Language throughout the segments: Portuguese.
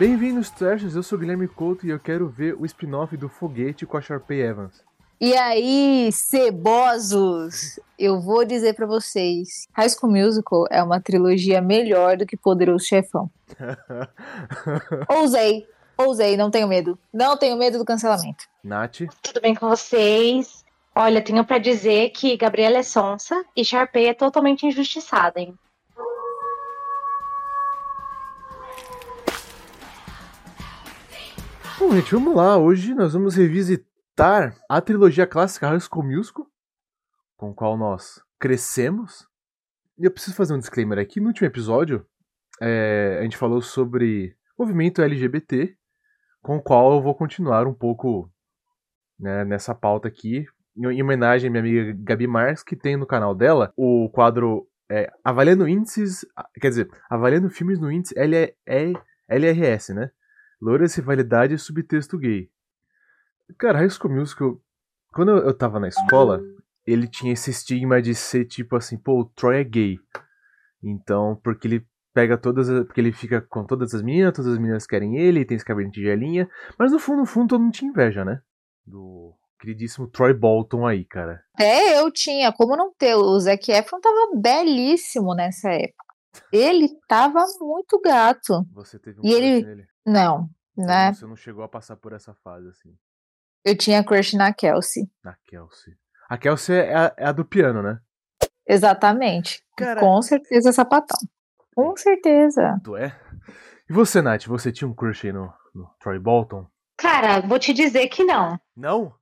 Bem-vindos, Trashers. Eu sou o Guilherme Couto e eu quero ver o spin-off do Foguete com a Sharpay Evans. E aí, cebosos, eu vou dizer pra vocês, High School Musical é uma trilogia melhor do que Poderoso Chefão. ousei, ousei, não tenho medo. Não tenho medo do cancelamento. Nath, Tudo bem com vocês? Olha, tenho pra dizer que Gabriela é sonsa e Sharpay é totalmente injustiçada, hein? Bom, gente, vamos lá. Hoje nós vamos revisitar a trilogia clássica High School Musical, com a qual nós crescemos. E eu preciso fazer um disclaimer aqui. No último episódio, é, a gente falou sobre movimento LGBT, com o qual eu vou continuar um pouco né, nessa pauta aqui, em em homenagem à minha amiga Gabi Marques, que tem no canal dela o quadro é, Avaliando Índices, quer dizer, Avaliando Filmes no Índice LRS, né? Lourdes, rivalidade e subtexto gay. Cara, High School Musical, quando eu, eu tava na escola, ele tinha esse estigma de ser tipo assim, pô, o Troy é gay. Então, porque ele pega todas as, porque ele fica com todas as meninas, todas as meninas querem ele, tem esse cabelo de tigelinha, mas no fundo, no fundo, todo mundo tinha inveja, né? Do queridíssimo Troy Bolton aí, cara. Até eu tinha, como não ter? O Zac Efron tava belíssimo nessa época. Ele tava muito gato. Você teve um E ele- nele? Não, né? Você não chegou a passar por essa fase, assim, Eu tinha crush na Kelsey. na Kelsey. A Kelsey é a, é a do piano, né? Exatamente. Cara- Com certeza sapatão. Com certeza. Tu é? E você, Nath, você tinha um crush aí no, no Troy Bolton? Cara, vou te dizer que não. Não?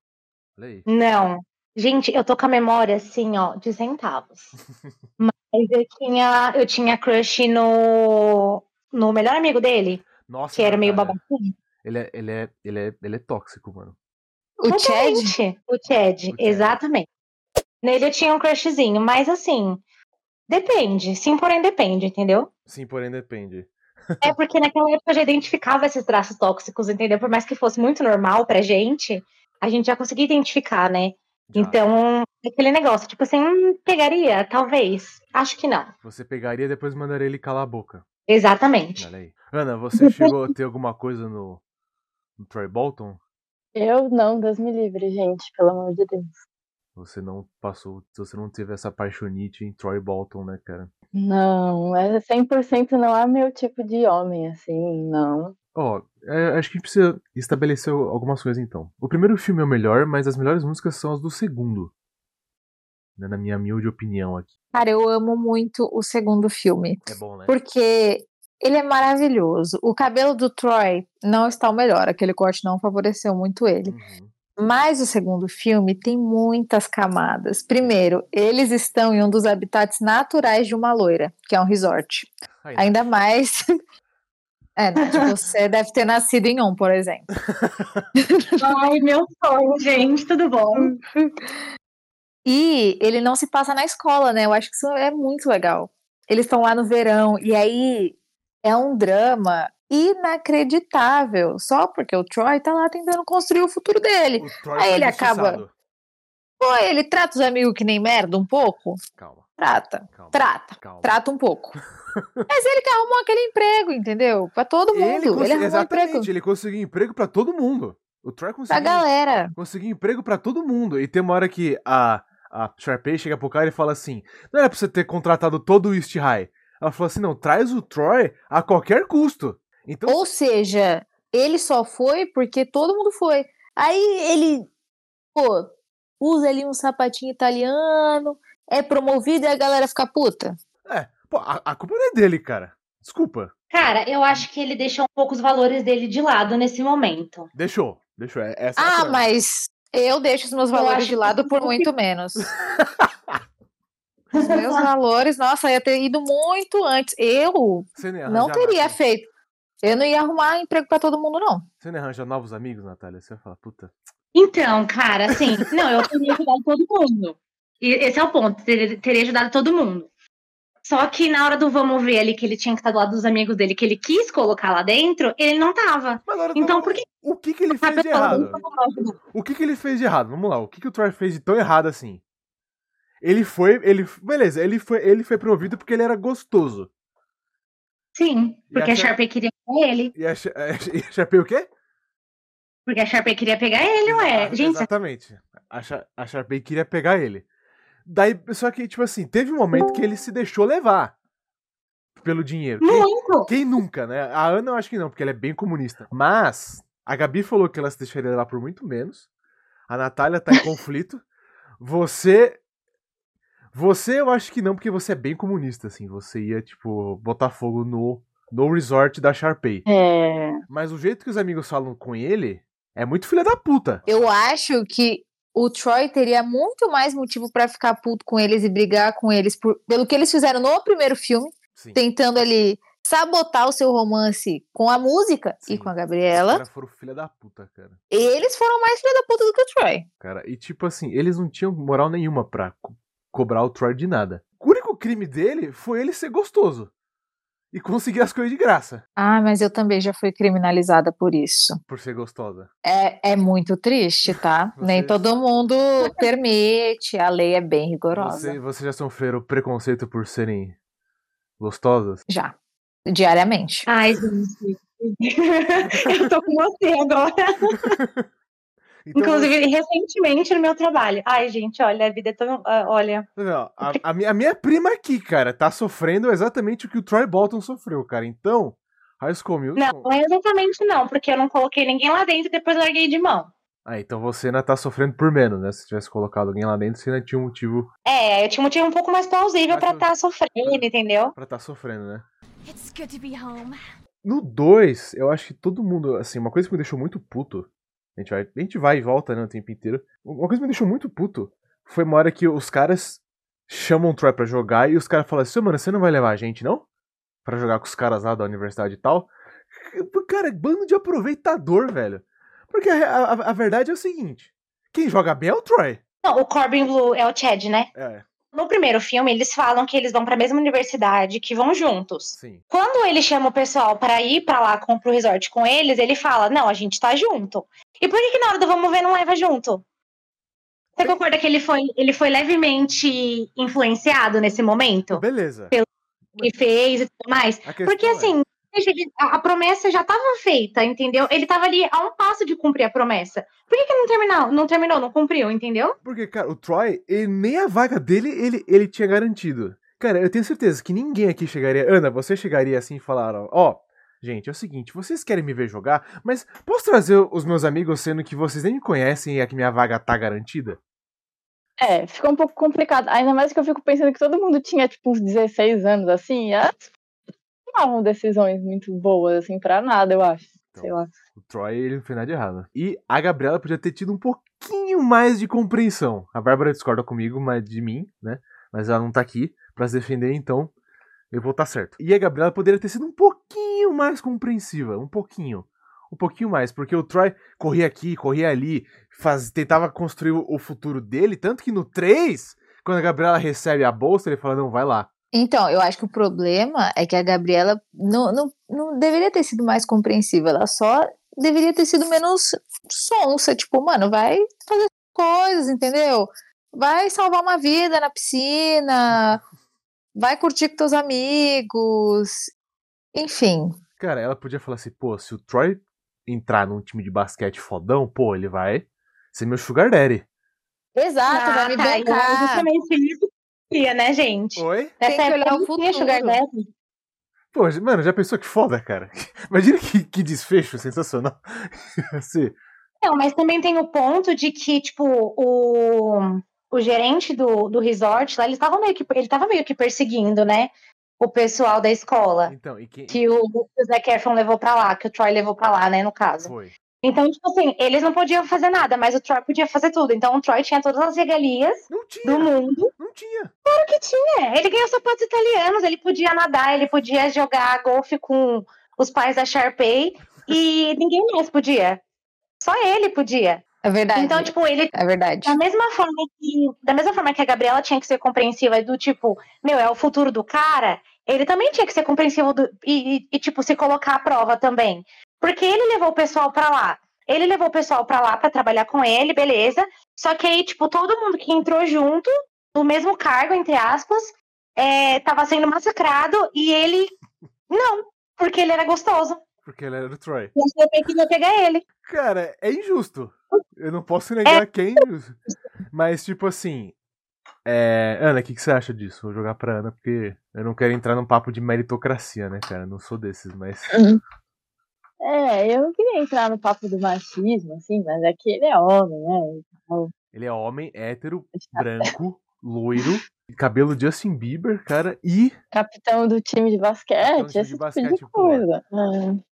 Olha aí. Não. Gente, eu tô com a memória assim, ó, de centavos. Mas eu tinha, eu tinha crush no, no melhor amigo dele, Nossa, que era meio Natália, babaquinho. Ele é, ele, é, ele, é, ele é tóxico, mano. O Chad, Totalmente. O Chad, O Chad. exatamente. Nele eu tinha um crushzinho, mas assim, depende. Sim, porém depende, entendeu? Sim, porém depende. É porque naquela época eu já identificava esses traços tóxicos, entendeu? Por mais que fosse muito normal pra gente, a gente já conseguia identificar, né? Já. Então, aquele negócio, tipo assim, hum, pegaria? Talvez. Acho que não. Você pegaria e depois mandaria ele calar a boca. Exatamente. Olha aí. Ana, você chegou a ter alguma coisa no, no Troy Bolton? Eu não, Deus me livre, gente, pelo amor de Deus. Você não passou, você não teve essa paixonite em Troy Bolton, né, cara? Não, é 100% não é meu tipo de homem, assim, não. Ó, é, acho que a gente precisa estabelecer algumas coisas então. O primeiro filme é o melhor, mas as melhores músicas são as do segundo. Né, na minha humilde opinião aqui. cara, eu amo muito o segundo filme. É bom, né? Porque ele é maravilhoso. O cabelo do Troy não está o melhor. Aquele corte não favoreceu muito ele. Uhum. Mas o segundo filme tem muitas camadas. Primeiro, eles estão em um dos habitats naturais de uma loira, que é um resort. Aí, Ainda mais. É, Nath, você deve ter nascido em um, por exemplo. Ai, meu sonho, gente, tudo bom? E ele não se passa na escola, né? Eu acho que isso é muito legal. Eles estão lá no verão, e aí é um drama inacreditável. Só porque o Troy tá lá tentando construir o futuro dele. O Aí foi ele acaba-. Pô, ele trata os amigos que nem merda um pouco? Calma, Trata. calma. Trata. calma. Trata um pouco. Mas ele que arrumou aquele emprego, entendeu? Pra todo mundo. Ele, conse- arrumou exatamente, emprego ele conseguiu emprego pra todo mundo. O Troy pra conseguiu, galera. conseguiu emprego pra todo mundo. E tem uma hora que a, a Sharpay chega pro cara e fala assim: Não era pra você ter contratado todo o East High. Ela falou assim: Não, traz o Troy a qualquer custo. Então, Ou seja, ele só foi porque todo mundo foi. Aí ele, pô, usa ali um sapatinho italiano, é promovido e a galera fica puta. é, pô, a, a culpa não é dele, cara. Desculpa. Cara, eu acho que ele deixou um pouco os valores dele de lado nesse momento. Deixou, deixou. é- Essa é Ah, forma. mas eu deixo os meus Eu valores de lado por muito menos. Os meus valores, nossa, ia ter ido muito antes. Eu não teria nada. feito. Eu não ia arrumar emprego pra todo mundo, não. Você não arranja novos amigos, Natália? Você vai falar, puta. Então, cara, assim, não, eu teria ajudado todo mundo. E esse é o ponto, teria, teria ajudado todo mundo. Só que na hora do vamos ver ali que ele tinha que estar do lado dos amigos dele, que ele quis colocar lá dentro, ele não tava. Agora, Então, por que o que, que ele a fez de errado? O que, que ele fez de errado? Vamos lá, o que, que o Troy fez de tão errado assim? Ele foi, ele, beleza, ele foi, ele foi promovido porque ele era gostoso. Sim, porque a acha- Sharpay queria pegar ele. E a, Sha- e a Sharpay o quê? Porque a Sharpay queria pegar ele, ué. Gente, Exatamente. A, Sha- a Sharpay queria pegar ele. Daí, só que, tipo assim, teve um momento que ele se deixou levar pelo dinheiro. Quem, quem nunca, né? A Ana eu acho que não, porque ela é bem comunista. Mas, a Gabi falou que ela se deixaria levar por muito menos. A Natália tá em conflito. Você. Você eu acho que não, porque você é bem comunista, assim. Você ia, tipo, botar fogo no, no resort da Sharpay. É. Mas o jeito que os amigos falam com ele é muito filha da puta. Eu acho que o Troy teria muito mais motivo pra ficar puto com eles e brigar com eles por- pelo que eles fizeram no primeiro filme, Sim. tentando ali sabotar o seu romance com a música Sim. e com a Os Gabriela. caras foram filha da puta, cara. Eles foram mais filha da puta do que o Troy. Cara, e tipo assim, eles não tinham moral nenhuma pra co- cobrar o Troy de nada. O único crime dele foi ele ser gostoso. E conseguir as coisas de graça Ah, mas eu também já fui criminalizada por isso. por ser gostosa. É, é muito triste, tá? Você- Nem todo mundo permite, a lei é bem rigorosa. Você, você já sofreram preconceito por serem gostosas? Já. Diariamente. Ai, gente. eu tô com você agora. Então, Inclusive, recentemente no meu trabalho. Ai, gente, olha, a vida é tão. ah, Olha. Não, a, a minha, a minha prima aqui, cara, tá sofrendo exatamente o que o Troy Bolton sofreu, cara. Então, High School Musical... Não, não é exatamente não, porque eu não coloquei ninguém lá dentro e depois larguei de mão. Ah, então você ainda tá sofrendo por menos, né? Se tivesse colocado alguém lá dentro, você ainda tinha um motivo É, eu tinha um motivo um pouco mais plausível pra tu- estar sofrendo, entendeu? pra tá sofrendo, né? It's good to be home. No 2, eu acho que todo mundo, assim, uma coisa que me deixou muito puto, a gente vai, a gente vai e volta, né, o tempo inteiro. Uma coisa que me deixou muito puto foi uma hora que os caras chamam o Troy pra jogar e os caras falam assim, "Ô, mano, você não vai levar a gente, não? Pra jogar com os caras lá da universidade e tal. Cara, bando de aproveitador, velho. Porque a, a- a verdade é o seguinte, quem joga bem é o Troy. Não, o Corbin Blue é o Chad, né? É, No primeiro filme, eles falam que eles vão pra mesma universidade, que vão juntos. sim. Quando ele chama o pessoal para ir pra lá com, pro resort com eles, ele fala: Não, a gente tá junto. E por que, que na hora do vamos ver não leva junto? Você concorda que ele foi, ele foi levemente influenciado nesse momento? Beleza. Que fez e tudo mais? Porque é- assim, a promessa já estava feita, entendeu? Ele tava ali a um passo de cumprir a promessa. Por que, que não terminou? Não terminou, não cumpriu, entendeu? Porque, cara, o Troy, ele, nem a vaga dele ele, ele tinha garantido. Cara, eu tenho certeza que ninguém aqui chegaria. Ana, você chegaria assim e falaram: Ó, gente, é o seguinte, vocês querem me ver jogar, mas posso trazer os meus amigos sendo que vocês nem me conhecem e a que minha vaga tá garantida? É, fica um pouco complicado. Ainda mais que eu fico pensando que todo mundo tinha, tipo, uns 16 anos, assim, e elas tomavam decisões muito boas, assim, pra nada, eu acho. Então, Sei lá. O Troy, ele não fez nada de errado. E a Gabriela podia ter tido um pouquinho mais de compreensão. A Bárbara discorda comigo, mas de mim, né? Mas ela não tá aqui pra se defender, então eu vou estar certo. E a Gabriela poderia ter sido um pouquinho mais compreensiva. Um pouquinho. Um pouquinho mais. Porque o Troy corria aqui, corria ali, faz, tentava construir o, futuro dele. Tanto que no 3, quando a Gabriela recebe a bolsa, ele fala: Não, vai lá. Então, eu acho que o problema é que a Gabriela não, não, não deveria ter sido mais compreensiva, ela só deveria ter sido menos sonsa, tipo, mano, vai fazer coisas, entendeu? Vai salvar uma vida na piscina, vai curtir com teus amigos, enfim. Cara, ela podia falar assim: Pô, se o Troy entrar num time de basquete fodão, pô, ele vai ser meu sugar daddy. Exato, vai me tá, e bancar. justamente isso queria, né, gente? Oi? Tem que Nessa olhar época o futuro. Sugar Daddy. Pô, mano, já pensou que foda, cara? Imagina que, que desfecho sensacional. assim, Não, mas também tem o ponto de que, tipo, o, o gerente do, do resort lá, ele tava meio que ele tava meio que perseguindo, né? O pessoal da escola. então, e quem Que o, o Zac Efron levou pra lá, que o Troy levou pra lá, né, no caso. foi? Então, tipo assim, eles não podiam fazer nada, mas o Troy podia fazer tudo. Então o Troy tinha todas as regalias do mundo. não tinha. Claro que tinha. Ele ganhou sapatos italianos, ele podia nadar, ele podia jogar golfe com os pais da Sharpay e ninguém mais podia. Só ele podia. É verdade. Então, tipo, ele é verdade. da mesma forma que da mesma forma que a Gabriela tinha que ser compreensiva do tipo, meu, é o futuro do cara, ele também tinha que ser compreensivo do, e, e, e, tipo se colocar à prova também. Porque ele levou o pessoal pra lá. Ele levou o pessoal pra lá pra trabalhar com ele, beleza? Só que aí, tipo, todo mundo que entrou junto, no mesmo cargo, entre aspas, é, tava sendo massacrado e ele Não, porque ele era gostoso. Porque ele era o Troy. E a Sharpay queria pegar ele. Cara, é injusto. Eu não posso negar quem. Mas, tipo assim. É... Ana, o que, que você acha disso? Vou jogar pra Ana, porque eu não quero entrar num papo de meritocracia, né, cara? Não sou desses, mas. É, eu não queria entrar no papo do machismo, assim, mas é que ele é homem, né? Então, Ele é homem, hétero, branco, loiro, cabelo Justin Bieber, cara, e. capitão do time de basquete, time de esse tipo basquete, de coisa. É.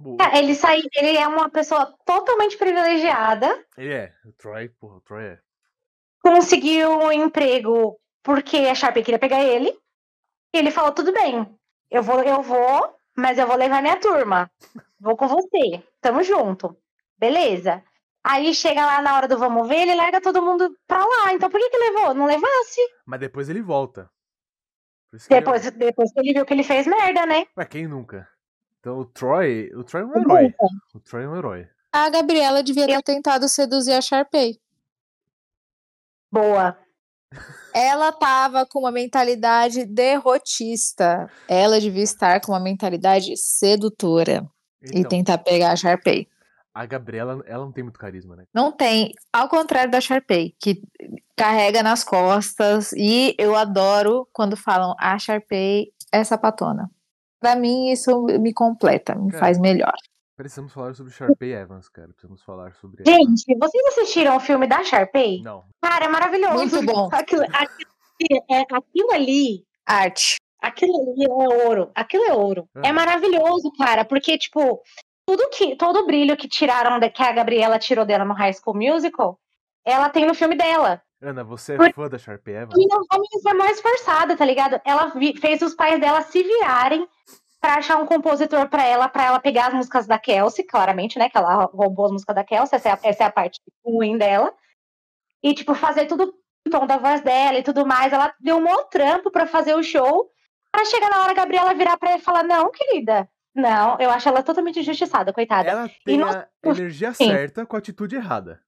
Boa. Cara, Ele sai, ele é uma pessoa totalmente privilegiada. Ele é. O Troy, porra, o Troy é. Conseguiu um emprego porque a Sharpay queria pegar ele. E ele falou: tudo bem, eu vou, eu vou, mas eu vou levar minha turma. Vou com você. Tamo junto. Beleza. Aí chega lá na hora do vamos ver, ele larga todo mundo pra lá. Então por que que levou? Não levasse. Mas depois ele volta. Isso que Depois, depois que ele viu que ele fez merda, né? Ele... Ué, quem nunca? Então o Troy. O Troy é um herói. O Troy é um herói. A Gabriela devia ter tentado seduzir a Sharpay. Boa. Ela tava com uma mentalidade derrotista. Ela devia estar com uma mentalidade sedutora e Então, tentar pegar a Sharpay. a Gabriela, ela não tem muito carisma, né? Não tem, ao contrário da Sharpay, que carrega nas costas. E eu adoro quando falam a Sharpay é sapatona. Pra mim, isso me completa, me Cara, faz melhor. Precisamos falar sobre Sharpay Evans, cara. Precisamos falar sobre ela. Gente, vocês assistiram o filme da Sharpay? Não. Cara, é maravilhoso. Muito bom. Aquilo, aquilo, é, aquilo ali Arte. Aquilo ali é ouro. Aquilo é ouro. Ah. É maravilhoso, cara, porque, tipo, tudo que, todo o brilho que tiraram, da, que a Gabriela tirou dela no High School Musical, ela tem no filme dela. Ana, você é Por- fã da Sharpay Evans? E não vamos ser mais forçada, tá ligado? Ela vi- fez os pais dela se virarem pra achar um compositor pra ela, pra ela pegar as músicas da Kelsey, claramente, né? Que ela roubou as músicas da Kelsey, essa é a, essa é a parte ruim dela. E, tipo, fazer tudo o tom da voz dela e tudo mais. Ela deu um maior trampo pra fazer o show. Pra chegar na hora a Gabriela virar pra ela e falar: Não, querida. Não, eu acho ela totalmente injustiçada, coitada. Ela tem no- a energia Sim. certa com a atitude errada.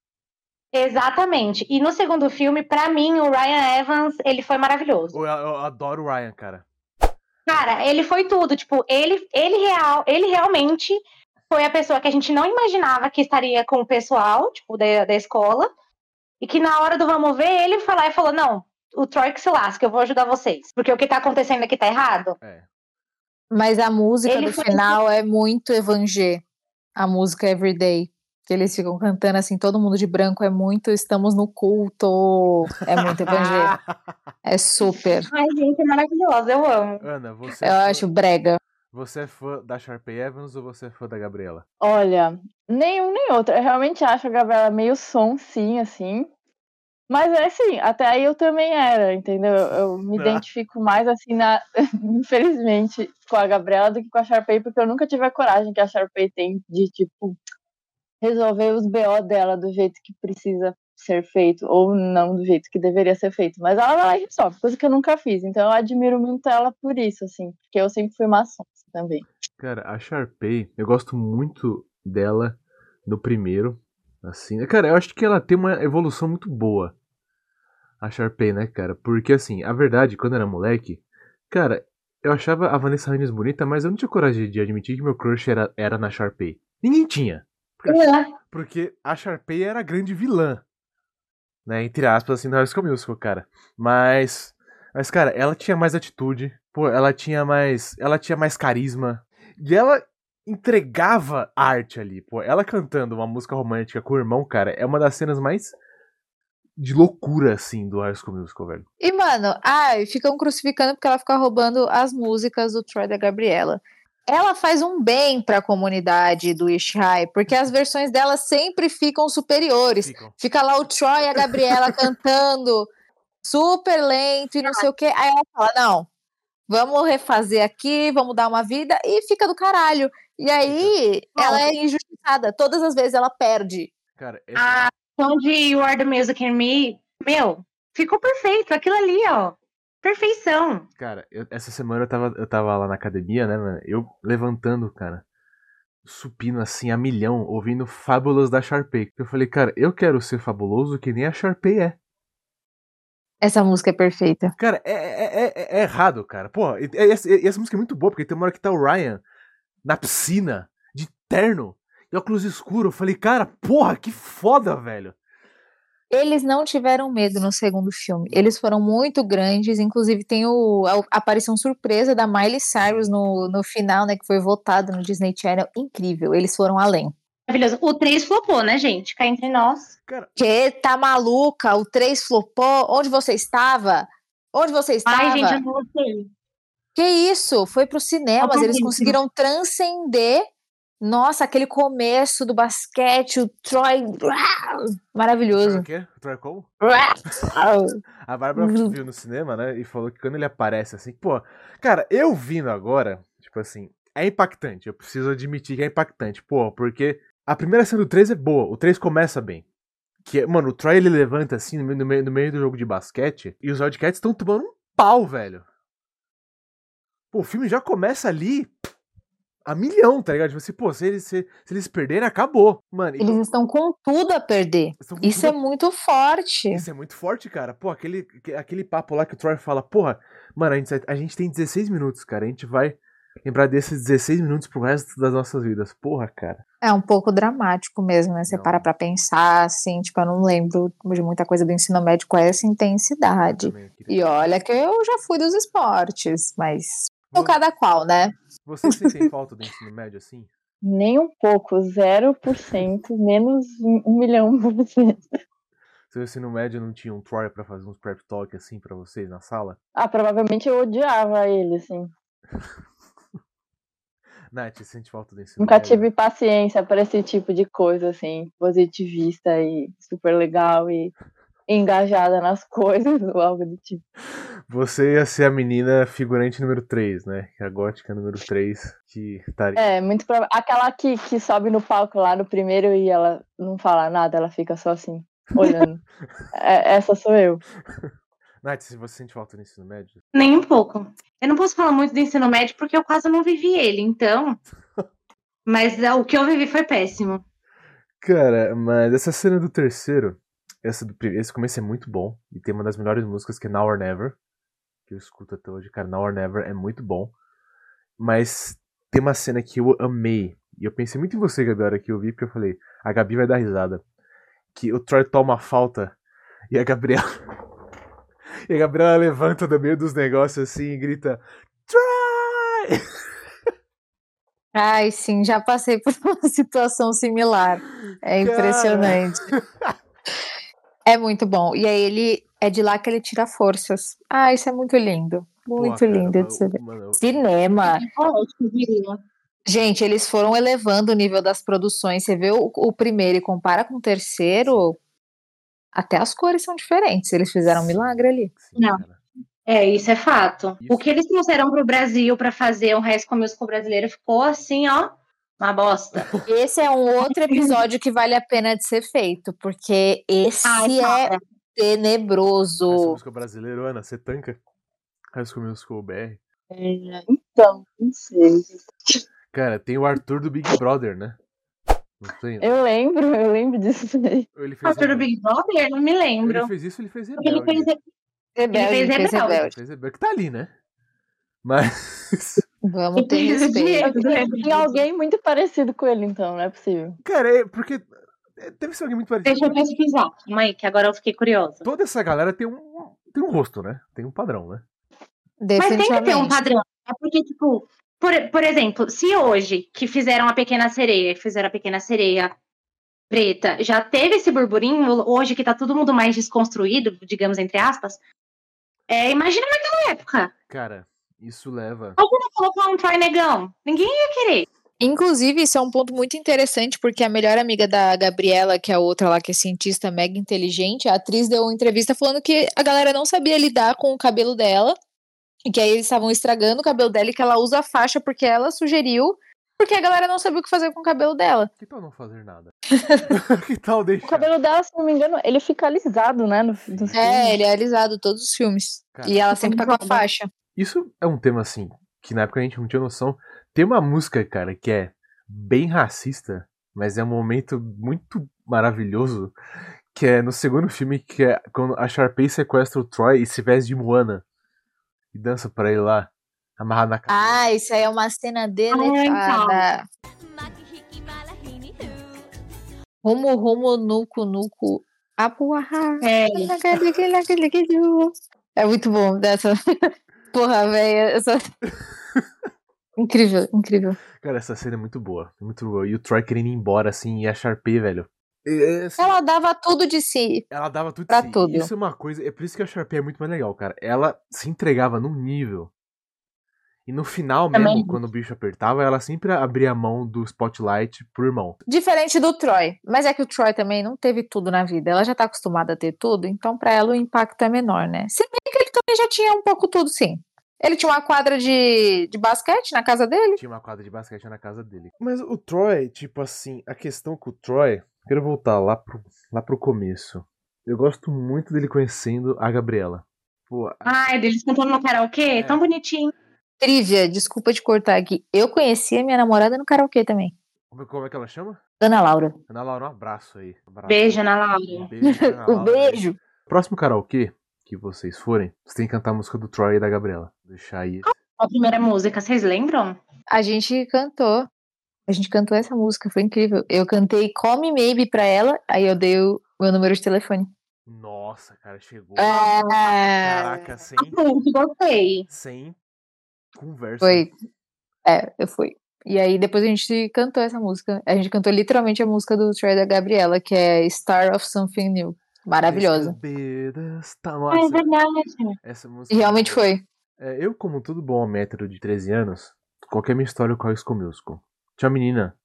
Exatamente. E no segundo filme, pra mim, o Ryan Evans, ele foi maravilhoso. Eu, eu adoro o Ryan, cara. Cara, ele foi tudo. Tipo, ele, ele real, ele realmente foi a pessoa que a gente não imaginava que estaria com o pessoal, tipo, da, da escola. E que na hora do vamos ver, ele foi lá e falou: Não, o Troy que se lasca, eu vou ajudar vocês. Porque o que tá acontecendo aqui tá errado. É. Mas a música Ele final é muito evangé. A música Everyday. Que eles ficam cantando assim, todo mundo de branco é muito, estamos no culto. É muito evangé. É super. Ai, gente, é maravilhoso, eu amo. Ana, você, Eu é fã- acho brega. você é fã da Sharpay Evans ou você é fã da Gabriela? Olha, nenhum nem outro. Eu realmente acho a Gabriela meio sonsinha, assim. Mas é assim, até aí eu também era, entendeu? Eu, eu me Ah. identifico mais assim, na... infelizmente, com a Gabriela do que com a Sharpay, porque eu nunca tive a coragem que a Sharpay tem de, tipo, resolver os BO dela do jeito que precisa ser feito, ou não do jeito que deveria ser feito. Mas ela vai lá e resolve, coisa que eu nunca fiz. Então eu admiro muito ela por isso, assim, porque eu sempre fui maçom também. Cara, a Sharpay, eu gosto muito dela no primeiro. Assim, cara, eu acho que ela tem uma evolução muito boa. A Sharpay, né, cara? Porque, assim, a verdade, quando eu era moleque, cara, eu achava a Vanessa Hudgens bonita, mas eu não tinha coragem de admitir que meu crush era, era na Sharpay. Ninguém tinha. É. Porque a Sharpay era a grande vilã. Né, entre aspas, assim, no High School Musical, cara. Mas. Mas, cara, ela tinha mais atitude. Pô, ela tinha mais. Ela tinha mais carisma. E ela entregava arte ali, pô. Ela cantando uma música romântica com o irmão, cara, é uma das cenas mais de loucura, assim, do High School Musical, velho. E, mano, ai, ficam crucificando porque ela fica roubando as músicas do Troy da Gabriela. Ela faz um bem pra comunidade do Ish High, porque as versões dela sempre ficam superiores. Ficam. Fica lá o Troy e a Gabriela cantando super lento e não sei o quê. Aí ela fala: não, vamos refazer aqui, vamos dar uma vida, e fica do caralho. E aí ela é injustiçada. Todas as vezes ela perde. Cara, essa- A ação de You Are the Music in Me, meu, ficou perfeito. Aquilo ali, ó. Perfeição. Cara, eu- essa semana eu tava, eu tava lá na academia, né, mano? Eu levantando, cara, supino assim a milhão, ouvindo Fábulas da Sharpay. Eu falei, cara, eu quero ser fabuloso que nem a Sharpay é. Essa música é perfeita. Cara, é, é, é- é errado, cara. Pô, e, e essa, e essa música é muito boa, porque tem uma hora que tá o Ryan na piscina, de terno, e óculos escuros. Eu falei, cara, porra, que foda, velho. Eles não tiveram medo no segundo filme. Eles foram muito grandes. Inclusive, tem o, a, a aparição surpresa da Miley Cyrus no, no final, né? Que foi votado no Disney Channel. Incrível. Eles foram além. Maravilhoso. O 3 flopou, né, gente? Cá entre nós. Cara, Que tá maluca? O 3 flopou? Onde você estava? Onde você estava? Ai, gente, eu não gostei. Que isso? Foi pro cinemas. Eles conseguiram transcender. Nossa, aquele começo do basquete, o Troy. Maravilhoso. o quê? O Troy Cole? A Bárbara Uhum. viu no cinema, né? E falou que quando ele aparece assim, pô, cara, eu vindo agora, tipo assim, é impactante. Eu preciso admitir que é impactante, pô, porque a primeira cena do 3 é boa, o 3 começa bem. Que, é- mano, o Troy ele levanta assim no meio, no meio, no meio do jogo de basquete e os Wildcats estão tomando um pau, velho. Pô, o filme já começa ali a milhão, tá ligado? Tipo assim, pô, se eles, se, se eles perderem, acabou. Mano, e- Eles estão com tudo a perder. Isso é muito forte. isso é muito forte, cara. Pô, aquele, aquele papo lá que o Troy fala, porra, mano, a gente, a gente tem 16 minutos, cara. A gente vai lembrar desses 16 minutos pro resto das nossas vidas. Porra, cara. É um pouco dramático mesmo, né? Você Não. para pra pensar, assim, tipo, eu não lembro de muita coisa do ensino médio com essa intensidade. E olha que eu já fui dos esportes, mas o Vo- cada qual, né? Vocês sentem falta do ensino médio assim? Nem um pouco, 0%, menos um milhão por cento. Seu ensino médio não tinha um Troy pra fazer uns prep talk assim pra vocês na sala? Ah, provavelmente eu odiava ele, assim. Nath, você sente falta do ensino Nunca médio? tive paciência para esse tipo de coisa, assim, positivista e super legal e engajada nas coisas ou algo do tipo. Você ia ser a menina figurante número 3, né? Que é a gótica número 3 que estaria. É, muito provável. Aquela que, que sobe no palco lá no primeiro e ela não fala nada, ela fica só assim, olhando. É, essa sou eu. Nath, se você sente falta do ensino médio? Nem um pouco. Eu não posso falar muito do ensino médio porque eu quase não vivi ele, então. Mas é, o que eu vivi foi péssimo. Cara, mas essa cena do terceiro, pri- esse começo é muito bom. E tem uma das melhores músicas que é Now or Never. Que eu escuto até hoje. Cara, Now or Never é muito bom. Mas tem uma cena que eu amei. E eu pensei muito em você, Gabi, a hora que eu vi, porque eu falei, a Gabi vai dar risada. Que o Troy toma falta e a Gabriela. e a Gabriela levanta do meio dos negócios assim e grita: Troy! Ai, sim, já passei por uma situação similar. É Cara. É muito bom. E aí ele é de lá que ele tira forças. Ah, isso é muito lindo. Muito Pô, cara, lindo mano, de se ver. mano, Cinema. Ótimo, diria. Gente, eles foram elevando o nível das produções. Você vê o, o primeiro e compara com o terceiro, até as cores são diferentes. Eles fizeram um milagre ali. sim, Não. cara. É, isso é fato. Isso. O que eles trouxeram pro Brasil pra fazer um High School Musical brasileiro ficou assim, ó, uma bosta. Esse é um outro episódio que vale a pena de ser feito, porque esse Ai, é cara. High School tenebroso. Musical brasileiro, Ana, você tanca? High School Musical BR. É, então, não sei. Cara, tem o Arthur do Big Brother, né? Não tem? Eu lembro, eu lembro disso ele Arthur do Big Brother? Não me Ele lembro. fez isso, ele fez Porque ele Rebelde. fez Rebelde, Ele fez Rebelde. rebelde. Ele fez Rebelde, que tá ali, né? Mas, Vamos ter Ele fez respeito. Tem alguém muito parecido com ele, então, não é possível. cara, é porque é, deve ser alguém muito parecido. Deixa eu pesquisar. Calma aí, que agora eu fiquei curiosa. Toda essa galera tem um, tem um rosto, né? Tem um padrão, né? Mas tem que ter um padrão. É porque, tipo, por, por exemplo, se hoje que fizeram a Pequena Sereia, que fizeram a Pequena Sereia preta, já teve esse burburinho, hoje que tá todo mundo mais desconstruído, digamos, entre aspas, é, imagina naquela época. Cara, isso leva. Alguém colocar um Troy Negão. Ninguém ia querer. Inclusive, isso é um ponto muito interessante, porque a melhor amiga da Gabriela, que é a outra lá que é cientista mega inteligente, a atriz deu uma entrevista falando que a galera não sabia lidar com o cabelo dela, e que aí eles estavam estragando o cabelo dela e que ela usa a faixa porque ela sugeriu, porque a galera não sabia o que fazer com o cabelo dela. Que tal não fazer nada? que tal deixar? O cabelo dela, se não me engano, ele fica alisado, né? No, filme. É, ele é alisado todos os filmes. Cara, e ela sempre tá com a faixa. Isso é um tema assim, que na época a gente não tinha noção. Tem uma música, cara, que é bem racista, mas é um momento muito maravilhoso, Que é no segundo filme, que é quando a Sharpay sequestra o Troy e se veste de Moana. E dança pra ele lá, amarrado na cabeça. Ah, isso aí é uma cena deletada. Makihiki malahini hu. Rumo, rumo, nuco, nuco. Apuahá. É, É muito bom dessa. Porra, velho. Essa... incrível, incrível. Cara, essa cena é muito boa. Muito boa. E o Troy querendo ir embora, assim, e a Sharpay, velho. É, assim, Ela dava tudo de si. ela dava tudo pra de si. tudo. Isso é uma coisa. É por isso que a Sharpay é muito mais legal, cara. Ela se entregava num nível. E no final mesmo, Também. quando o bicho apertava, ela sempre abria a mão do spotlight pro irmão. Diferente do Troy. Mas é que o Troy também não teve tudo na vida. Ela já tá acostumada a ter tudo, então pra ela o impacto é menor, né? Se bem que ele também já tinha um pouco tudo, sim. Ele tinha uma quadra de, de basquete na casa dele. Tinha uma quadra de basquete na casa dele. Mas o Troy, tipo assim, a questão com o Troy. Quero voltar lá pro, lá pro começo. Eu gosto muito dele conhecendo a Gabriela. Pô, a- Ai, deles cantando no karaokê, É. tão bonitinho. Trivia, desculpa te cortar aqui. Eu conheci a minha namorada no karaokê também. como, como é que ela chama? Ana Laura. Ana Laura, um abraço aí. Um abraço. Beijo, Ana Laura. Um beijo, Ana O Laura aí. beijo. Próximo karaokê que vocês forem, vocês têm que cantar a música do Troy e da Gabriela. Deixar aí. A primeira música, vocês lembram? A gente cantou. A gente cantou essa música, foi incrível. Eu cantei Call Me Maybe pra ela, aí eu dei o meu número de telefone. Nossa, cara, chegou. É, Caraca, sem, Muito gostei. sem conversa. Foi. É, eu fui. E aí depois a gente cantou essa música. A gente cantou literalmente a música do Troy da Gabriela, que é Star of Something New. Maravilhosa. Tá, É nossa, verdade. essa música. E realmente foi. É, eu, como todo bom método de 13 anos, qualquer minha história com a School Musical. Tinha uma menina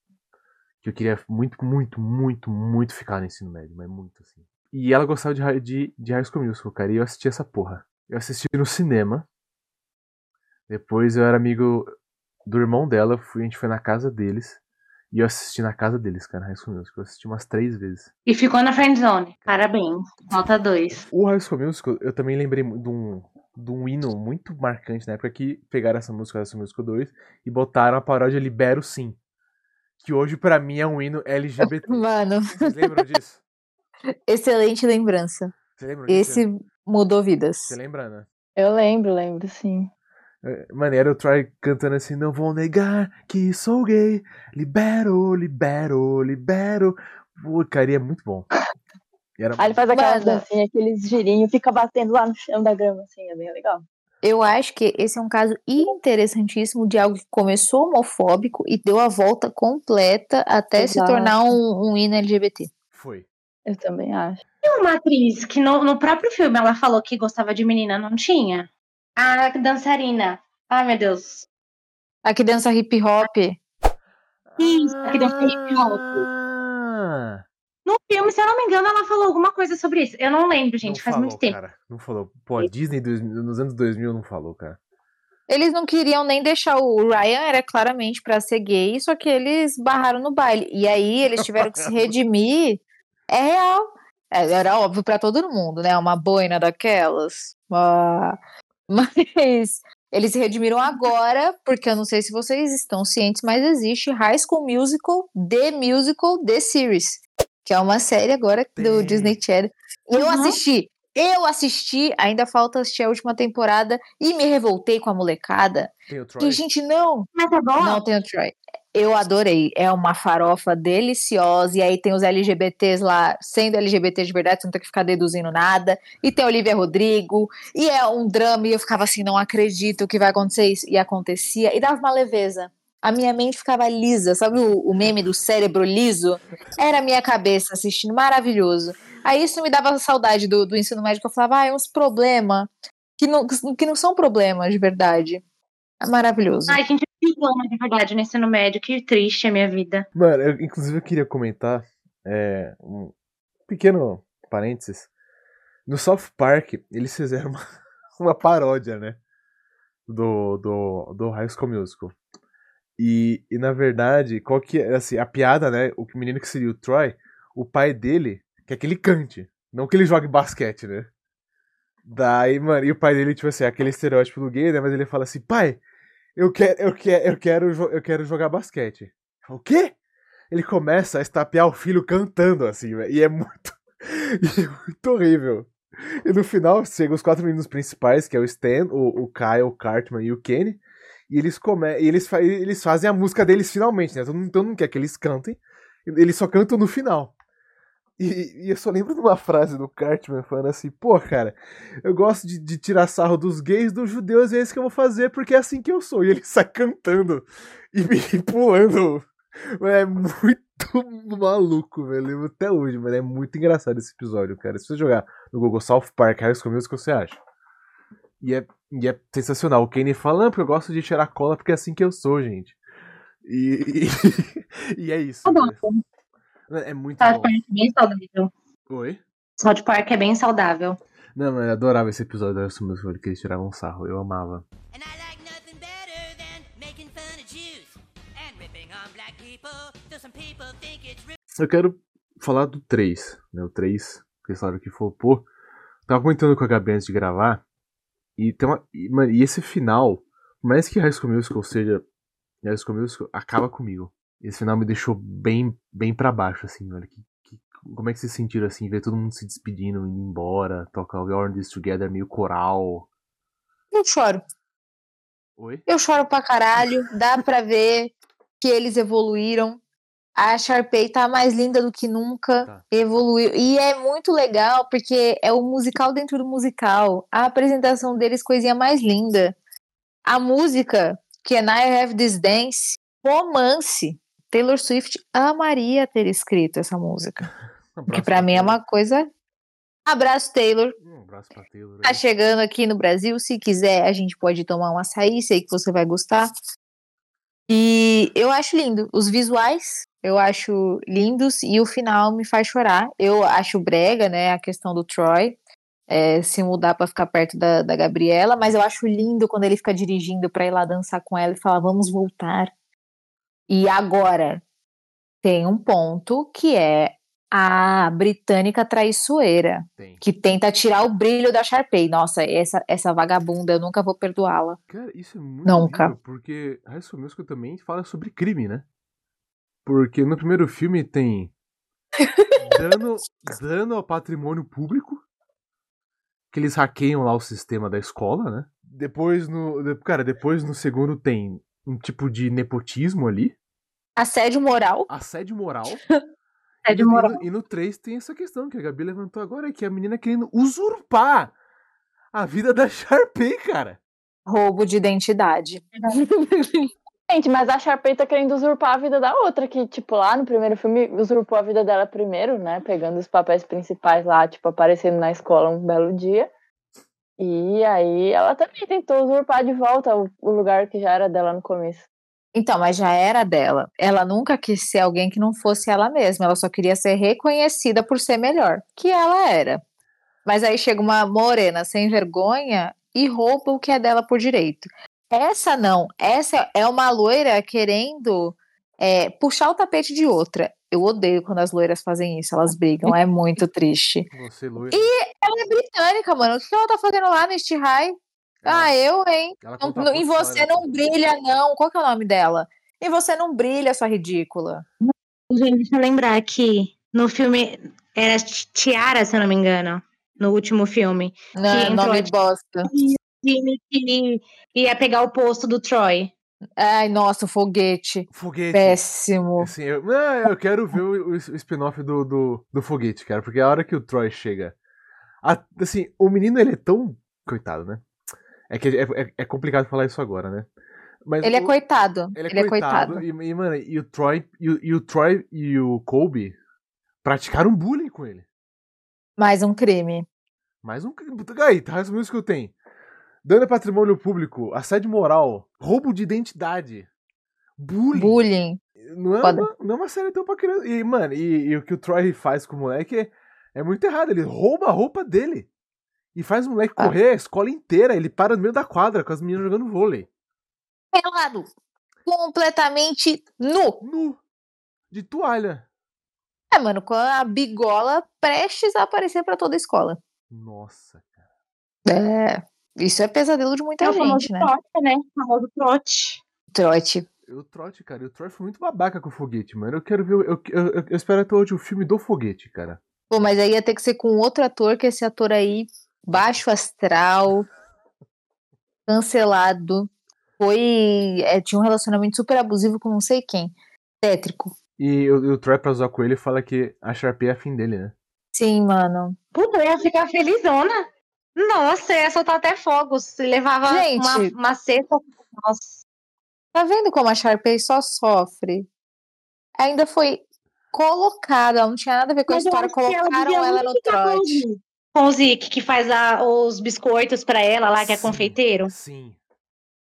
que eu queria muito, muito, muito, muito ficar no ensino médio, mas muito assim. E ela gostava de, de, de High School Musical, cara, e eu assisti essa porra. Eu assisti no cinema. Depois eu era amigo do irmão dela, fui, a gente foi na casa deles. E eu assisti na casa deles, cara, High School Musical. Eu assisti umas três vezes. E ficou na friend zone. Parabéns. Nota 2. O High School Musical, eu também lembrei de um, de um hino muito marcante na época que pegaram essa música High School Musical 2 e botaram a paródia Libero Sim. Que hoje pra mim é um hino LGBT. Mano, Vocês lembram disso? excelente lembrança. Você lembra disso? Esse mudou vidas. Você lembra, Ana? Eu lembro, lembro, sim. É, Mano, era o Troy cantando assim, não vou negar que sou gay, libero, libero, libero. Pô, cara, e é muito bom. E era Aí ele faz aquela Mano. dancinha, aqueles girinhos, fica batendo lá no chão da grama, assim, é bem legal. Eu acho que esse é um caso interessantíssimo de algo que começou homofóbico e deu a volta completa até se Exato. tornar um, um hino LGBT. Foi. Eu também acho. Tem uma atriz que no, no próprio filme ela falou que gostava de menina, não tinha? A dançarina. Ai, meu Deus. A que dança hip hop. Isso, que dança hip hop. Ah, No filme, se eu não me engano, ela falou alguma coisa sobre isso. Eu não lembro, gente, não faz falou, muito tempo. Cara, não falou. Pô, a Disney dois- nos anos 2000 não falou, cara. Eles não queriam nem deixar o Ryan, era claramente pra ser gay, só que eles barraram no baile. E aí eles tiveram que se redimir. É real. É, Era óbvio pra todo mundo, né? Uma boina daquelas. Ah, Mas eles se redimiram agora, porque eu não sei se vocês estão cientes, mas existe High School Musical, The Musical, The Series, que é uma série agora do Tem. Disney Channel. Eu Uhum. assisti, eu assisti, ainda falta assistir a última temporada e me revoltei com a molecada. Tem o Troy. Que, gente, não, Mas é bom? não tem o Troy. Eu adorei. É uma farofa deliciosa. E aí tem os LGBTs lá, sendo LGBT de verdade, você não tem que ficar deduzindo nada. E tem Olivia Rodrigo. E é um drama. E eu ficava assim, não acredito que vai acontecer isso. E acontecia. E dava uma leveza. A minha mente ficava lisa. Sabe o, o meme do cérebro liso? Era a minha cabeça assistindo. Maravilhoso. Aí isso me dava saudade do, do ensino médio. que Eu falava, ah, é uns problemas que não, que não são problemas de verdade. É maravilhoso. Ai, gente, eu fiz ano de verdade no ensino médio. Que triste a minha vida. Mano, eu, inclusive eu queria comentar é, um pequeno parênteses. No South Park, eles fizeram uma, uma paródia, né? Do, do, do High School Musical. E, e na verdade, qual que é, assim, a piada, né? O menino que seria o Troy, o pai dele quer que ele cante, não que ele jogue basquete, né? Daí, mano, e o pai dele, tipo assim, é aquele estereótipo do gay, né? Mas ele fala assim, pai, eu quero, eu quero, eu quero, eu quero jogar basquete. O quê? Ele começa a estapear o filho cantando, assim, velho. E é muito. E é muito horrível. E no final, chegam os quatro meninos principais, que é o Stan, o, o Kyle, o Cartman e o Kenny. E eles, come... e eles, fa... eles fazem a música deles finalmente, né? Mundo quer que eles cantem. Eles só cantam no final. E, e eu só lembro de uma frase do Cartman falando assim: pô, cara, eu gosto de, de tirar sarro dos gays, dos judeus, e é isso que eu vou fazer porque é assim que eu sou. E ele sai cantando e, e pulando. É muito maluco, velho. Até hoje, mas é muito engraçado esse episódio, cara. Se você jogar no Google South Park High School Musical, você acha. E é, e é sensacional. O Kenny fala, não, porque eu gosto de tirar cola porque é assim que eu sou, gente. E, e, e é isso. Tá bom. né? É muito South bom. Park é bem saudável. Oi? South Park é bem saudável. Não, mas eu adorava esse episódio da High School Musical que eles tiravam um sarro. Eu amava. Eu quero falar do 3, né? O 3, que falaram que falou, pô. Tava comentando com a Gabi antes de gravar. E, tem uma, e, mano, e esse final, por mais que High School Musical seja. High School Musical acaba comigo. Esse final me deixou bem, bem pra baixo, assim, velho. Que, que, como é que vocês sentiram assim, ver todo mundo se despedindo, indo embora, tocar We Are This Together meio coral. Eu choro. Oi? Eu choro pra caralho. Dá pra ver que eles evoluíram. A Sharpay tá mais linda do que nunca. Tá. Evoluiu. E é muito legal porque é o musical dentro do musical. A apresentação deles, coisinha mais linda. A música, que é I Have This Dance, romance. Taylor Swift amaria ter escrito essa música. Um Que pra mim é uma coisa. Abraço, Taylor. Um abraço pra Taylor. Tá chegando aqui no Brasil. Se quiser, a gente pode tomar um açaí. Sei que você vai gostar. E eu acho lindo. Os visuais eu acho lindos. E o final me faz chorar. Eu acho brega, né? A questão do Troy. é, se mudar pra ficar perto da, da Gabriela. Mas eu acho lindo quando ele fica dirigindo pra ir lá dançar com ela e falar: vamos voltar. E agora tem um ponto que é a britânica traiçoeira Tem. que tenta tirar o brilho da Sharpay. Nossa, essa, essa vagabunda, eu nunca vou perdoá-la. Cara, isso é muito Nunca. incrível, porque High School Musical também fala sobre crime, né? Porque no primeiro filme tem dano, dano ao patrimônio público, que eles hackeiam lá o sistema da escola, né? Depois no, cara, depois no segundo tem um tipo de nepotismo ali, Assédio moral. assédio moral. É E moral. E no, e no 3 tem essa questão que a Gabi levantou agora, que é a menina querendo usurpar a vida da Sharpay, cara. Roubo de identidade. Gente, mas a Sharpay tá querendo usurpar a vida da outra, que, tipo, lá no primeiro filme usurpou a vida dela primeiro, né? Pegando os papéis principais lá, tipo, aparecendo na escola um belo dia. E aí ela também tentou usurpar de volta o, lugar que já era dela no começo. Então, mas já era dela. Ela nunca quis ser alguém que não fosse ela mesma. Ela só queria ser reconhecida por ser melhor. Que ela era. Mas aí chega uma morena sem vergonha e rouba o que é dela por direito. Essa não. Essa é uma loira querendo é, puxar o tapete de outra. Eu odeio quando as loiras fazem isso. Elas brigam. É muito triste. Você, loira. Ela é britânica, mano. O que ela tá fazendo lá no East High? Ah, eu, hein? Não- a em você não brilha, não. Qual que é o nome dela? Em você não brilha, sua ridícula. Gente, deixa eu lembrar que no filme era Tiara, se eu não me engano, no último filme. Não, Que entrou nome de- bosta. Time que ia pegar o posto do Troy. Ai, nossa, o foguete. Foguete. Péssimo. Assim, eu, não, eu quero ver o, o- spin-off do, do, do foguete, cara, porque a hora que o Troy chega. a- assim, o menino ele é tão. Coitado, né? É que é, é- é complicado falar isso agora, né? Mas Ele é o- coitado. Ele é Ele é coitado. coitado. E, e, mano, e o Troy. E, o- e o Troy e o Colby praticaram bullying com ele. Mais um crime. Mais um crime. Aí, tá resumindo isso que eu tenho. Dano a patrimônio público, assédio moral, roubo de identidade, bullying. Bullying. Não é, uma, não é uma série tão pra criança. E, mano, e, e o que o Troy faz com o moleque é, é muito errado. Ele rouba a roupa dele. E faz o moleque Ah. correr a escola inteira. Ele para no meio da quadra com as meninas jogando vôlei. Pelado. Completamente nu. Nu. De toalha. É, mano, com a bigola prestes a aparecer pra toda a escola. Nossa, cara. É. Isso é pesadelo de muita é gente, né? trote, né? O famoso trote. Trote. O Trote, cara, e o Troy foi muito babaca com o foguete, mano. Eu quero ver. o- Eu, eu, eu, eu espero até hoje o filme do foguete, cara. Pô, mas aí ia ter que ser com outro ator, que esse ator aí, baixo astral, cancelado, foi. é, tinha um relacionamento super abusivo com não sei quem. Tétrico. E o, o Troy, pra usar com ele, fala que a Sharpay é afim dele, né? Sim, mano. Puta, eu ia ficar felizona. Nossa, ia soltar até fogos. Se levava Gente. uma, uma cesta. Nossa. Tá vendo como a Sharpay só sofre? Ainda foi colocada, ela não tinha nada a ver com a Mas eu história, ela colocaram ela muito no trote. Com o Zic, que faz a- os biscoitos pra ela lá, que é Sim. confeiteiro. Sim.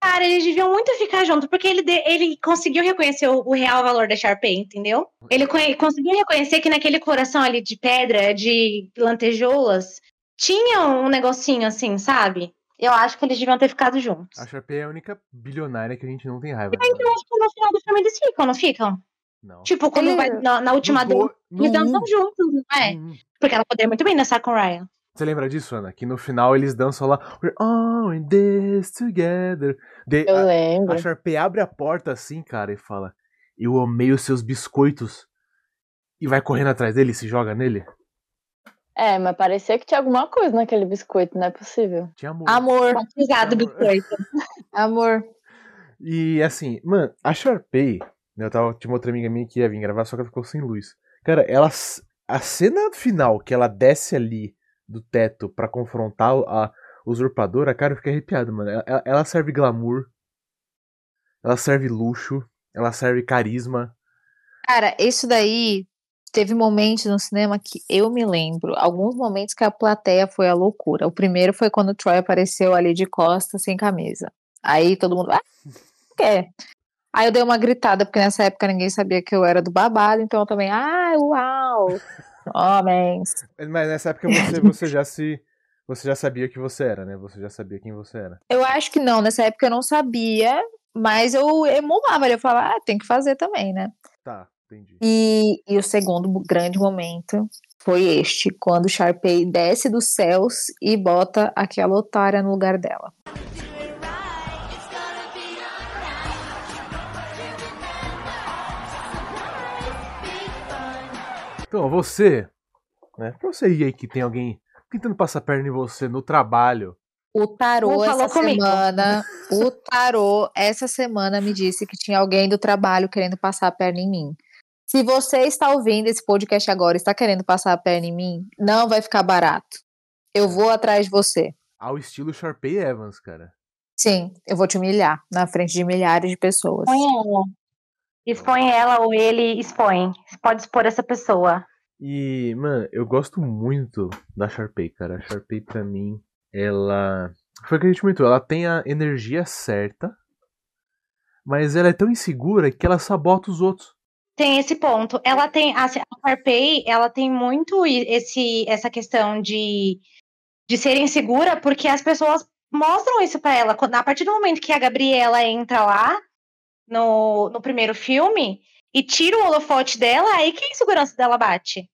Cara, eles deviam muito ficar juntos, porque ele, de- ele conseguiu reconhecer o, o real valor da Sharpay, entendeu? Ele conhe- conseguiu reconhecer que naquele coração ali de pedra, de lantejoulas, tinha um negocinho assim, sabe? Eu acho que eles deviam ter ficado juntos. A Sharpay é a única bilionária que a gente não tem raiva. Eu acho que no final do filme eles ficam, não ficam? Não. Tipo, quando vai na, na última No dança, no eles dançam juntos, não é? Hum. Porque ela poderia muito bem dançar com o Ryan. Você lembra disso, Ana? Que no final eles dançam lá. We're all in this together. De- Eu a, lembro. a Sharpay abre a porta assim, cara, e fala: Eu amei os seus biscoitos. E vai correndo atrás dele e se joga nele. É, mas parecia que tinha alguma coisa naquele biscoito, não é possível. Tinha amor. Amor, Batizado Amor. biscoito. amor. E assim, mano, a Sharpay, né, eu tava, tinha uma outra amiga minha que ia vir gravar, só que ela ficou sem luz. Cara, ela. A cena final que ela desce ali do teto pra confrontar a usurpadora, cara, eu fiquei arrepiado, mano. Ela, ela serve glamour, ela serve luxo, ela serve carisma. Cara, isso daí teve momentos no cinema que eu me lembro. Alguns momentos que a plateia foi a loucura. O primeiro foi quando o Troy apareceu ali de costas, sem camisa. Aí todo mundo. Ah, quer? Aí eu dei uma gritada, porque nessa época ninguém sabia que eu era do babado, então eu também. Ah, uau! Homens. Mas nessa época você, você já se. Você já sabia que você era, né? Você já sabia quem você era. Eu acho que não, nessa época eu não sabia, mas eu emulava. Eu falava, ah, tem que fazer também, né? Tá, entendi. E, e o segundo grande momento foi este, quando o Sharpay desce dos céus e bota aquela otária no lugar dela. Então, você, né? Pra você ir aí que tem alguém tentando passar perna em você no trabalho. O tarô essa comigo. semana, o tarô essa semana me disse que tinha alguém do trabalho querendo passar a perna em mim. Se você está ouvindo esse podcast agora e está querendo passar a perna em mim, não vai ficar barato. Eu vou atrás de você. Ao estilo Sharpay Evans, cara. Sim, eu vou te humilhar na frente de milhares de pessoas. Expõe ela. Expõe ela ou ele expõe. Pode expor essa pessoa. E, mano, eu gosto muito da Sharpay, cara. A Sharpay, pra mim, ela. Foi o que a gente comentou, ela tem a energia certa, mas ela é tão insegura que ela sabota os outros. Tem esse ponto. Ela tem a, a Carpay, ela tem muito esse essa questão de de ser insegura, porque as pessoas mostram isso pra ela. Quando- A partir do momento que a Gabriela entra lá no, no primeiro filme e tira o holofote dela, aí que a insegurança dela bate.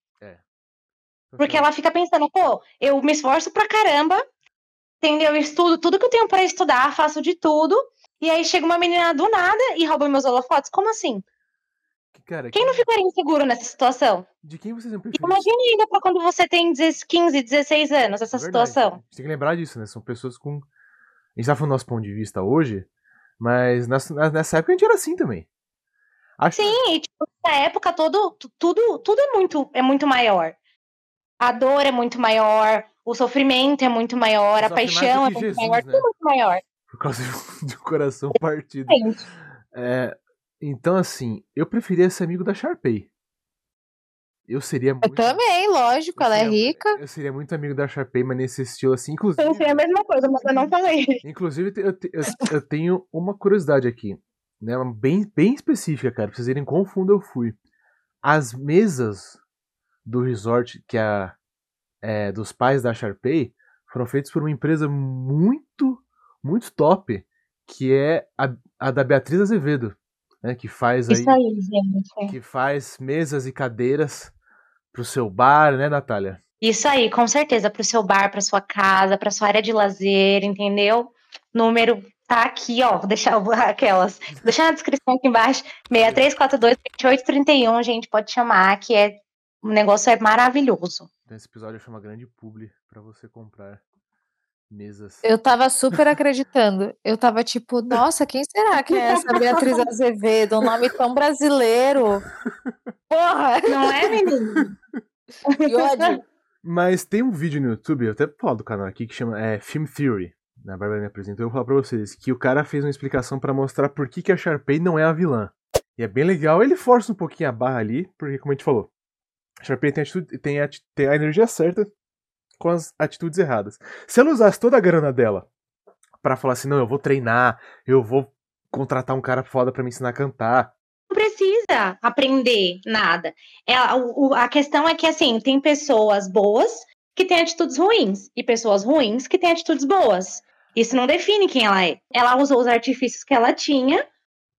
Porque ela fica pensando, pô, eu me esforço pra caramba, entendeu? Eu estudo tudo que eu tenho pra estudar, faço de tudo, e aí chega uma menina do nada e rouba meus holofotes. Como assim? Cara, Quem não ficaria inseguro nessa situação? de quem vocês não preferem? Imagina ainda pra quando você tem 16, 15, 16 anos, essa Verdade. situação. A gente tem que lembrar disso, né? São pessoas com. A gente tá falando do nosso ponto de vista hoje, mas nessa, nessa época a gente era assim também. Acho Sim, e tipo, na época todo, tu- tudo, tudo é muito, é muito maior. A dor é muito maior, o sofrimento é muito maior, a Sofre mais paixão é que muito Jesus, maior, né? tudo é muito maior. por causa de um coração partido. É, então, assim, eu preferia ser amigo da Sharpay. Eu seria Eu muito. também, lógico, eu ela é seria- rica. Eu seria muito amigo da Sharpay, mas nesse estilo assim. Inclusive, eu pensei a mesma coisa, mas eu não falei. inclusive eu, te- eu- eu tenho uma curiosidade aqui. Né, bem, bem específica, cara. Pra vocês verem quão fundo eu fui. As mesas do resort que a, é, dos pais da Sharpay foram feitas por uma empresa muito, muito top, que é a, a da Beatriz Azevedo, né, que faz aí, Isso aí, gente. que faz mesas e cadeiras pro seu bar, né, Natália? Isso aí, com certeza, pro seu bar, pra sua casa, pra sua área de lazer, entendeu? Número tá aqui, ó. Vou deixar o- aquelas. Vou deixar na descrição aqui embaixo. 6342 2831, gente, pode chamar, que é o negócio é maravilhoso. Então esse episódio chama grande publi pra você comprar mesas. Eu tava super acreditando. Eu tava tipo, nossa, quem será que é essa Beatriz Azevedo? Um nome tão brasileiro. Porra! Não é, menino? Que ódio. Mas tem um vídeo no YouTube, eu até falo do canal aqui, que chama é, Film Theory. Na Bárbara me apresentou, eu vou falar pra vocês que o cara fez uma explicação pra mostrar por que, que a Sharpay não é a vilã. E é bem legal, ele força um pouquinho a barra ali, porque como a gente falou, a Sharpay tem a, atitude, tem a, tem a energia certa com as atitudes erradas. Se ela usasse toda a grana dela pra falar assim, não, eu vou treinar, eu vou contratar um cara foda pra me ensinar a cantar. Não precisa aprender nada. É, o- a questão é que, assim, tem pessoas boas que têm atitudes ruins e pessoas ruins que têm atitudes boas. Isso não define quem ela é. Ela usou os artifícios que ela tinha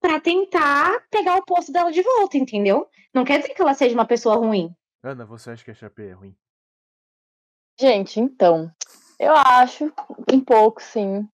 pra tentar pegar o posto dela de volta, entendeu? Não quer dizer que ela seja uma pessoa ruim. Ana, você acha que a Sharpay é ruim? Gente, então, eu acho um pouco, sim.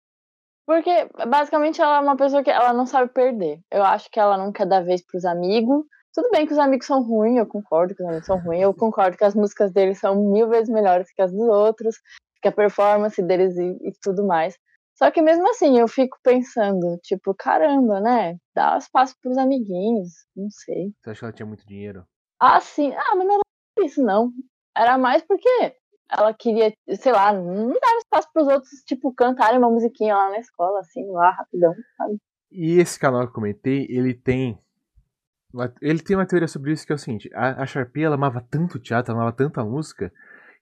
Porque basicamente ela é uma pessoa que ela não sabe perder. Eu acho que ela não quer dar vez pros amigos. Tudo bem que os amigos são ruins, eu concordo que os amigos são ruins, eu concordo que as músicas deles são mil vezes melhores que as dos outros, que a performance deles e, e tudo mais. Só que mesmo assim, eu fico pensando, tipo, caramba, né? Dá espaço pros amiguinhos, não sei. Você acha que ela tinha muito dinheiro? Ah, sim. Ah, mas não era isso, não. Era mais porque ela queria, sei lá, não dava espaço pros outros, tipo, cantarem uma musiquinha lá na escola, assim, lá, rapidão, sabe? E esse canal que eu comentei, ele tem. Ele tem uma teoria sobre isso que é o seguinte: a, a Sharpay ela amava tanto o teatro, amava tanto a música,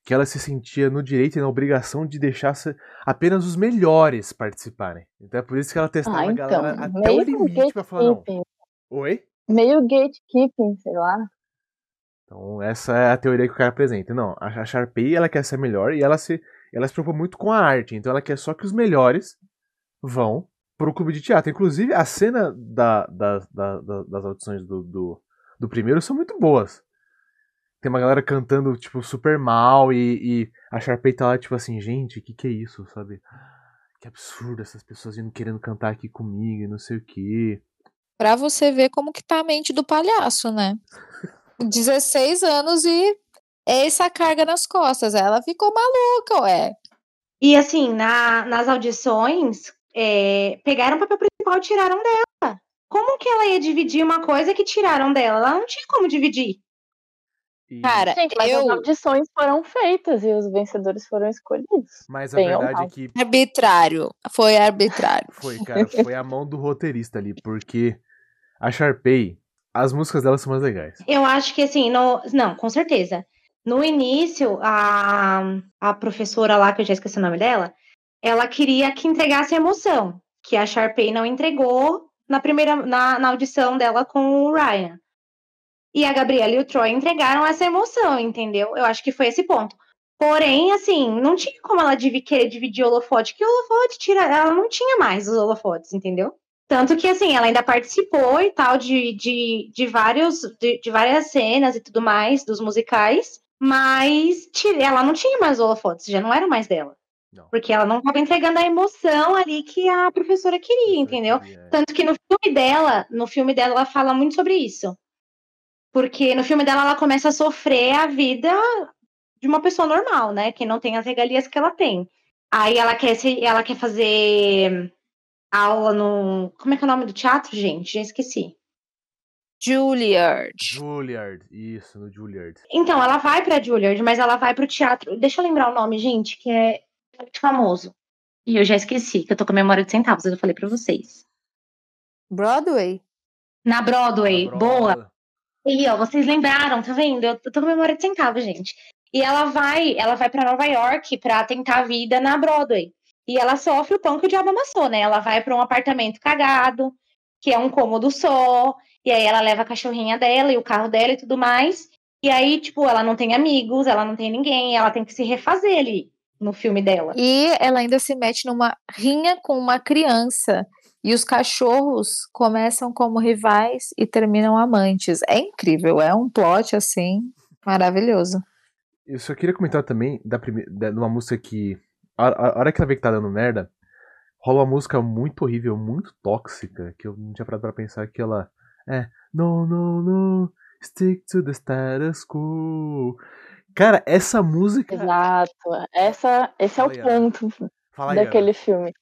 que ela se sentia no direito e na obrigação de deixar apenas os melhores participarem. Então é por isso que ela testava Ah, a então, galera até o limite pra falar: não. Oi? Meio gatekeeping, sei lá. Então essa é a teoria que o cara apresenta. Não, a Sharpay ela quer ser melhor e ela se, ela se preocupa muito com a arte. Então ela quer só que os melhores vão pro clube de teatro. Inclusive a cena da, da- da- da- das audições do, do, do primeiro são muito boas. Tem uma galera cantando, tipo, super mal e, e a Sharpay tá lá, tipo assim, gente, o que, que é isso, sabe? Que absurdo essas pessoas vindo querendo cantar aqui comigo e não sei o que. Pra você ver como que tá a mente do palhaço, né? 16 anos e essa carga nas costas. Ela ficou maluca, ué. E assim, na- nas audições, é, pegaram o papel principal e tiraram dela. Como que ela ia dividir uma coisa que tiraram dela? Ela não tinha como dividir. E- Cara, Gente, mas eu. as audições foram feitas e os vencedores foram escolhidos. mas a verdade é que Arbitrário. Foi arbitrário. Foi, cara, foi a mão do roteirista ali, porque a Sharpay, as músicas dela são mais legais. Eu acho que assim, no- não, com certeza. No início, a, a professora lá, que eu já esqueci o nome dela, ela queria que entregasse emoção, que a Sharpay não entregou na primeira na, na audição dela com o Ryan. E a Gabriela e o Troy entregaram essa emoção, entendeu? Eu acho que foi esse ponto. Porém, assim, não tinha como ela querer dividir o holofote, que o holofote tira, ela não tinha mais os holofotes, entendeu? Tanto que, assim, ela ainda participou e tal de, de, de, vários, de, de várias cenas e tudo mais, dos musicais, mas ela não tinha mais holofotes, já não era mais dela. Não. Porque ela não estava entregando a emoção ali que a professora queria, entendeu? É. Tanto que no filme dela, no filme dela, ela fala muito sobre isso. Porque no filme dela, ela começa a sofrer a vida de uma pessoa normal, né? Que não tem as regalias que ela tem. Aí ela quer, se, ela quer fazer aula no. Como é que é o nome do teatro, gente? Já esqueci. Juilliard. Juilliard, isso, no Juilliard. Então, ela vai pra Juilliard, mas ela vai pro teatro. Deixa eu lembrar o nome, gente, que é muito famoso. E eu já esqueci, que eu tô com a memória de centavos, eu falei pra vocês. Broadway? Na Broadway, A boa. Broadway. E ó, vocês lembraram, tá vendo? Eu tô com memória de centavo, gente. E ela vai, ela vai para Nova York pra tentar a vida na Broadway. E ela sofre o pão que o diabo amassou, né? Ela vai pra um apartamento cagado, que é um cômodo só, e aí ela leva a cachorrinha dela e o carro dela e tudo mais. E aí, tipo, ela não tem amigos, ela não tem ninguém, ela tem que se refazer ali no filme dela. E ela ainda se mete numa rinha com uma criança. E os cachorros começam como rivais e terminam amantes. É incrível, é um plot assim maravilhoso. Eu só queria comentar também da primeira, da, de uma música que. A, a- hora que ela vê que tá dando merda, rola uma música muito horrível, muito tóxica, que eu não tinha parado pra pensar que ela. É. No, no, no. Stick to the status quo. Cara, essa música. Exato. Essa, esse é o Fala aí, Ana. ponto Fala daquele filme.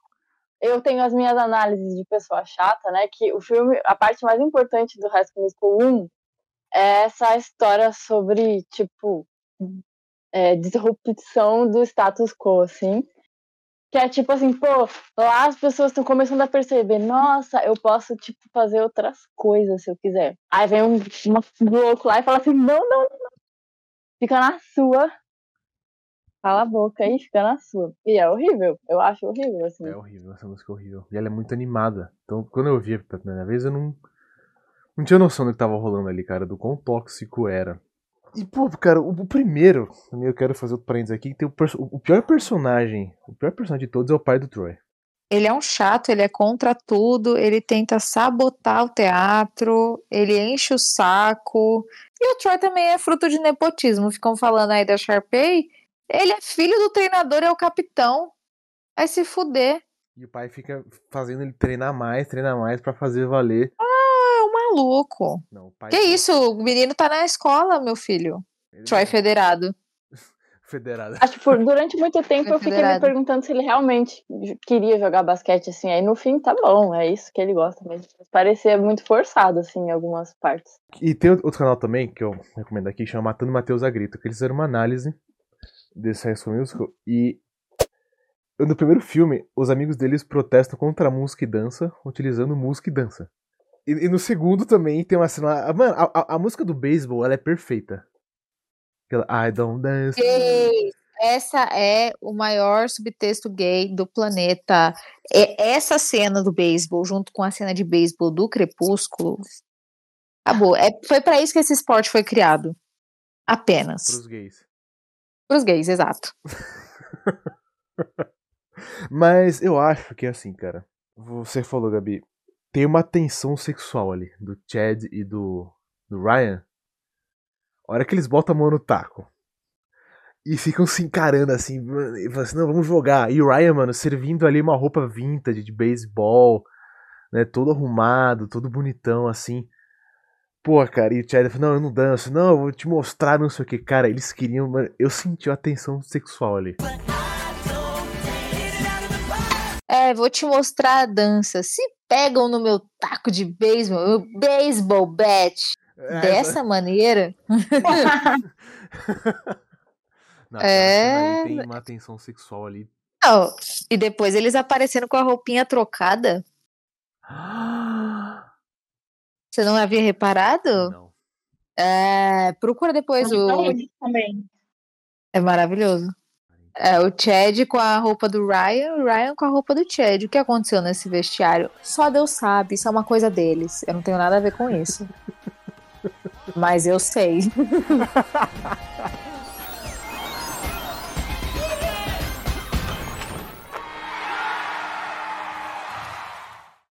Eu tenho as minhas análises de pessoa chata, né? Que o filme, a parte mais importante do High School Musical 1 é essa história sobre, tipo, é, disrupção do status quo, assim. Que é tipo assim, pô, lá as pessoas estão começando a perceber, nossa, eu posso, tipo, fazer outras coisas se eu quiser. Aí vem um, um louco lá e fala assim, não, não, não. Fica na sua. Cala a boca aí, fica na sua. E é horrível, eu acho horrível, assim. É horrível, essa música é horrível. E ela é muito animada. Então, quando eu ouvi pela primeira vez, eu não. Não tinha noção do que tava rolando ali, cara, do quão tóxico era. E, pô, cara, o, o primeiro, também eu quero fazer outro parênteses aqui, que tem o, o pior personagem, o pior personagem de todos é o pai do Troy. Ele é um chato, ele é contra tudo, ele tenta sabotar o teatro, ele enche o saco. E o Troy também é fruto de nepotismo. Ficam falando aí da Sharpay. Ele é filho do treinador, é o capitão. Vai se fuder. E o pai fica fazendo ele treinar mais, treinar mais pra fazer valer. Um maluco. Não. Que isso? O menino tá na escola, meu filho. Ele Troy é federado. federado. Acho que por, durante muito tempo eu fiquei me Federado. perguntando se ele realmente queria jogar basquete, assim. Aí no fim, tá bom, é isso que ele gosta mesmo. Parecia muito forçado, assim, em algumas partes. E tem outro canal também que eu recomendo aqui, que chama Matando Matheus a Grito, que eles fizeram uma análise desse High School Musical e no primeiro filme, os amigos deles protestam contra a música e dança, utilizando música e dança. E, e no segundo também tem uma cena. lá- Mano, a, a- a música do beisebol ela é perfeita. Aquela I don't dance. Gay. Essa é o maior subtexto gay do planeta. É essa cena do beisebol, junto com a cena de beisebol do Crepúsculo, acabou. É, foi pra isso que esse esporte foi criado. Apenas. Pros gays. Pros gays, exato. Mas eu acho que é assim, cara. Você falou, Gabi. Tem uma tensão sexual ali, do Chad e do, do Ryan. A hora que eles botam a mão no taco. E ficam se encarando assim, e assim, não, vamos jogar. E o Ryan, mano, servindo ali uma roupa vintage de beisebol, né? Todo arrumado, todo bonitão, assim. Pô, cara, e o Chad falou, não, eu não danço, não, eu vou te mostrar, não sei o que. Cara, eles queriam, mano, eu senti a tensão sexual ali. É, vou te mostrar a dança. Se pegam no meu taco de beisebol, meu beisebol bat, dessa maneira, Não, É. é... tem uma tensão sexual ali. não. E depois eles aparecendo com a roupinha trocada. Você não havia reparado? Não. É, procura depois o. também. É maravilhoso. É, o Chad com a roupa do Ryan, o Ryan com a roupa do Chad. O que aconteceu nesse vestiário? Só Deus sabe, isso é uma coisa deles. Eu não tenho nada a ver com isso. Mas eu sei.